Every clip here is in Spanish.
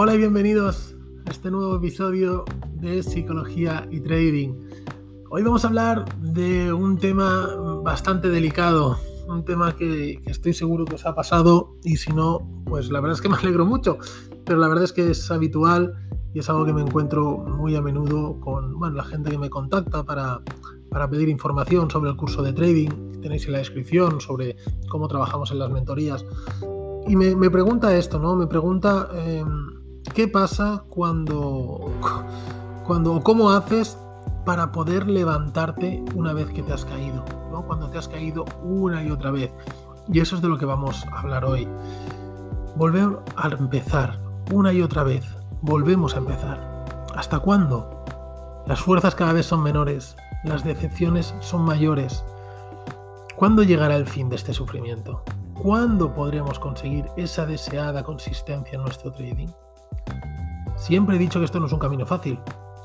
Hola y bienvenidos a este nuevo episodio de Psicología y Trading. Hoy vamos a hablar de un tema bastante delicado, un tema que, estoy seguro que os ha pasado y si no, pues la verdad es que me alegro mucho, pero la verdad es que es habitual y es algo que me encuentro muy a menudo con la gente que me contacta para, pedir información sobre el curso de trading que tenéis en la descripción, sobre cómo trabajamos en las mentorías. Y me, pregunta esto, ¿no? Me pregunta... Em, ¿Qué pasa cuando, cuando, cómo haces para poder levantarte una vez que te has caído? ¿no? Cuando te has caído una y otra vez. Y eso es de lo que vamos a hablar hoy. Volver a empezar una y otra vez. Volvemos a empezar. ¿Hasta cuándo? Las fuerzas cada vez son menores, las decepciones son mayores. ¿Cuándo llegará el fin de este sufrimiento? ¿Cuándo podremos conseguir esa deseada consistencia en nuestro trading? Siempre he dicho que esto no es un camino fácil,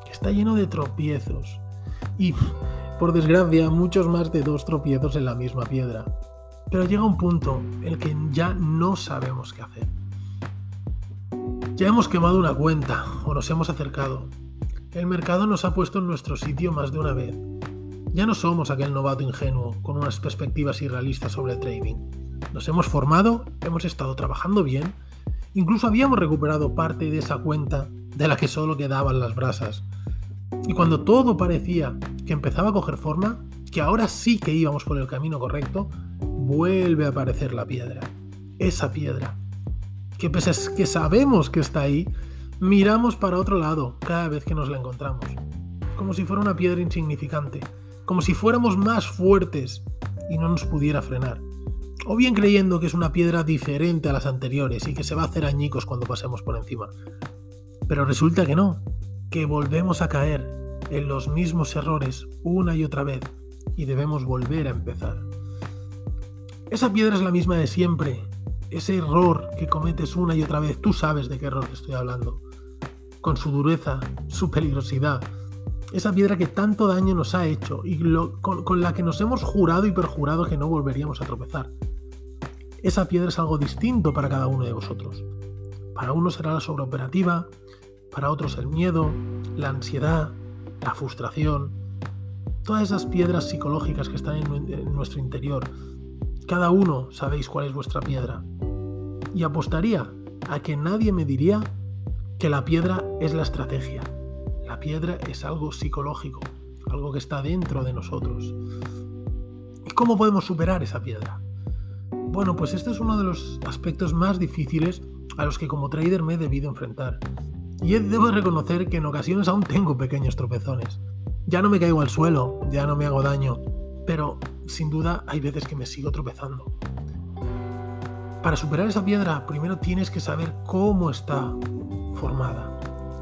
que está lleno de tropiezos. Y, por desgracia, muchos más de dos tropiezos en la misma piedra. Pero llega un punto en el que ya no sabemos qué hacer. Ya hemos quemado una cuenta o nos hemos acercado. El mercado nos ha puesto en nuestro sitio más de una vez. Ya no somos aquel novato ingenuo con unas perspectivas irrealistas sobre el trading. Nos hemos formado, hemos estado trabajando bien Incluso habíamos recuperado parte de esa cuenta de la que solo quedaban las brasas. Y cuando todo parecía que empezaba a coger forma, que ahora sí que íbamos por el camino correcto, vuelve a aparecer la piedra. Esa piedra. Que pese a que sabemos que está ahí, miramos para otro lado cada vez que nos la encontramos. Como si fuera una piedra insignificante. Como si fuéramos más fuertes y no nos pudiera frenar o bien creyendo que es una piedra diferente a las anteriores y que se va a hacer añicos cuando pasemos por encima. Pero resulta que no, que volvemos a caer en los mismos errores una y otra vez y debemos volver a empezar. Esa piedra es la misma de siempre, ese error que cometes una y otra vez, tú sabes de qué error estoy hablando, con su dureza, su peligrosidad, esa piedra que tanto daño nos ha hecho y con la que nos hemos jurado y perjurado que no volveríamos a tropezar. Esa piedra es algo distinto para cada uno de vosotros. Para unos será la sobreoperativa, para otros el miedo, la ansiedad, la frustración, todas esas piedras psicológicas que están en, nuestro interior. Cada uno sabéis cuál es vuestra piedra. Y apostaría a que nadie me diría que la piedra es la estrategia. La piedra es algo psicológico, algo que está dentro de nosotros. ¿Y cómo podemos superar esa piedra? Bueno, pues este es uno de los aspectos más difíciles a los que como trader me he debido enfrentar. Y debo reconocer que en ocasiones aún tengo pequeños tropezones. Ya no me caigo al suelo, ya no me hago daño, pero sin duda hay veces que me sigo tropezando. Para superar esa piedra, primero tienes que saber cómo está formada.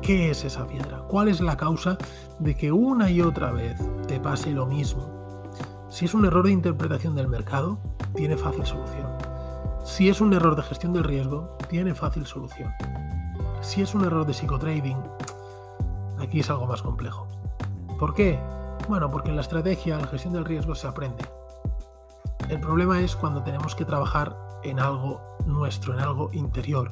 ¿Qué es esa piedra? ¿Cuál es la causa de que una y otra vez te pase lo mismo? Si es un error de interpretación del mercado, tiene fácil solución. Si es un error de gestión del riesgo, tiene fácil solución. Si es un error de psicotrading, aquí es algo más complejo. ¿Por qué? Bueno, porque en la estrategia, la gestión del riesgo se aprende. El problema es cuando tenemos que trabajar en algo nuestro, en algo interior.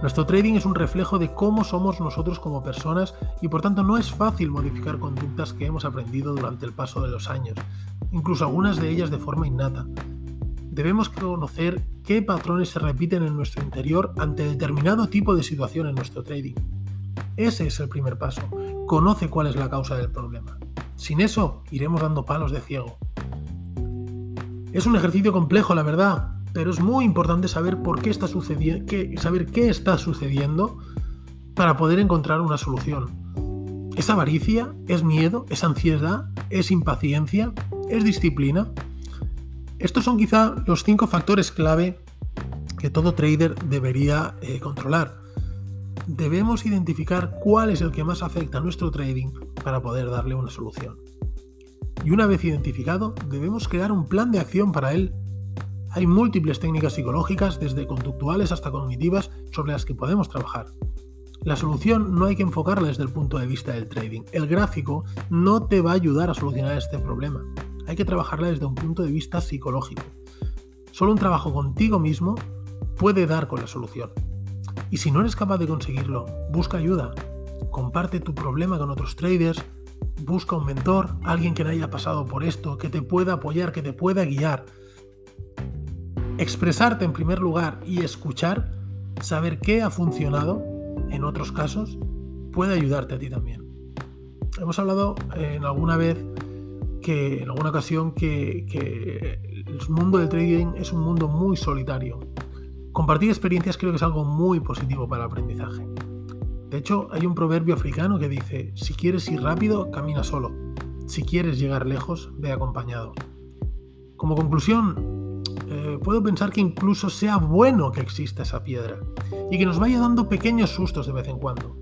Nuestro trading es un reflejo de cómo somos nosotros como personas y por tanto no es fácil modificar conductas que hemos aprendido durante el paso de los años, incluso algunas de ellas de forma innata. Debemos conocer qué patrones se repiten en nuestro interior ante determinado tipo de situación en nuestro trading. Ese es el primer paso. Conoce cuál es la causa del problema. Sin eso, iremos dando palos de ciego. Es un ejercicio complejo, la verdad, pero es muy importante saber por qué está sucediendo, saber qué está sucediendo para poder encontrar una solución. ¿Es avaricia? ¿Es miedo? ¿Es ansiedad? ¿Es impaciencia? ¿Es disciplina? Estos son quizá los cinco factores clave que todo trader debería eh, controlar. Debemos identificar cuál es el que más afecta a nuestro trading para poder darle una solución. Y una vez identificado, debemos crear un plan de acción para él hay múltiples técnicas psicológicas, desde conductuales hasta cognitivas, sobre las que podemos trabajar. La solución no hay que enfocarla desde el punto de vista del trading. El gráfico no te va a ayudar a solucionar este problema. Hay que trabajarla desde un punto de vista psicológico. Solo un trabajo contigo mismo puede dar con la solución. Y si no eres capaz de conseguirlo, busca ayuda. Comparte tu problema con otros traders. Busca un mentor, alguien que no haya pasado por esto, que te pueda apoyar, que te pueda guiar. Expresarte en primer lugar y escuchar, saber qué ha funcionado en otros casos, puede ayudarte a ti también. Hemos hablado en alguna vez que, en alguna ocasión, que, que el mundo del trading es un mundo muy solitario. Compartir experiencias creo que es algo muy positivo para el aprendizaje. De hecho, hay un proverbio africano que dice, si quieres ir rápido, camina solo. Si quieres llegar lejos, ve acompañado. Como conclusión, eh, puedo pensar que incluso sea bueno que exista esa piedra y que nos vaya dando pequeños sustos de vez en cuando.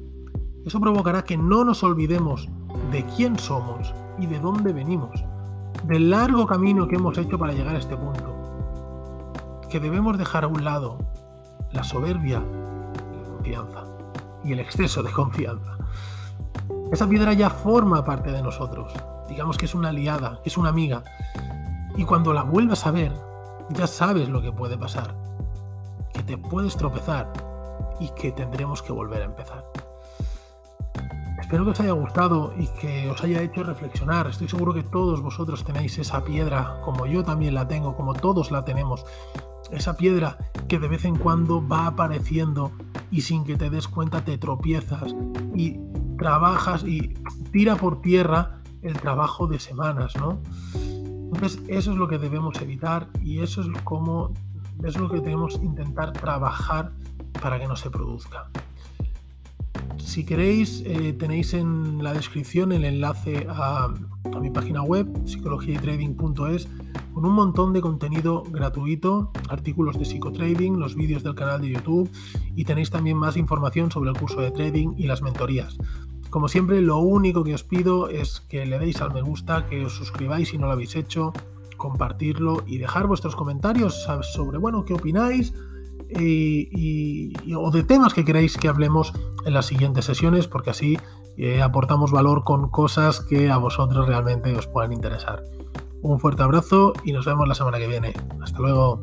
Eso provocará que no nos olvidemos de quién somos y de dónde venimos, del largo camino que hemos hecho para llegar a este punto que debemos dejar a un lado la soberbia la confianza y el exceso de confianza. Esa piedra ya forma parte de nosotros. Digamos que es una aliada, es una amiga. Y cuando la vuelvas a ver, ya sabes lo que puede pasar. Que te puedes tropezar y que tendremos que volver a empezar. Espero que os haya gustado y que os haya hecho reflexionar. Estoy seguro que todos vosotros tenéis esa piedra, como yo también la tengo, como todos la tenemos esa piedra que de vez en cuando va apareciendo y sin que te des cuenta te tropiezas y trabajas y tira por tierra el trabajo de semanas, ¿no? Entonces eso es lo que debemos evitar y eso es como es lo que debemos intentar trabajar para que no se produzca. Si queréis, eh, tenéis en la descripción el enlace a, a mi página web, psicologiaytrading.es, con un montón de contenido gratuito, artículos de psicotrading, los vídeos del canal de YouTube y tenéis también más información sobre el curso de trading y las mentorías. Como siempre, lo único que os pido es que le deis al me gusta, que os suscribáis si no lo habéis hecho, compartirlo y dejar vuestros comentarios sobre, bueno, qué opináis y, o de temas que queráis que hablemos en las siguientes sesiones, porque así eh, aportamos valor con cosas que a vosotros realmente os puedan interesar. Un fuerte abrazo y nos vemos la semana que viene. Hasta luego.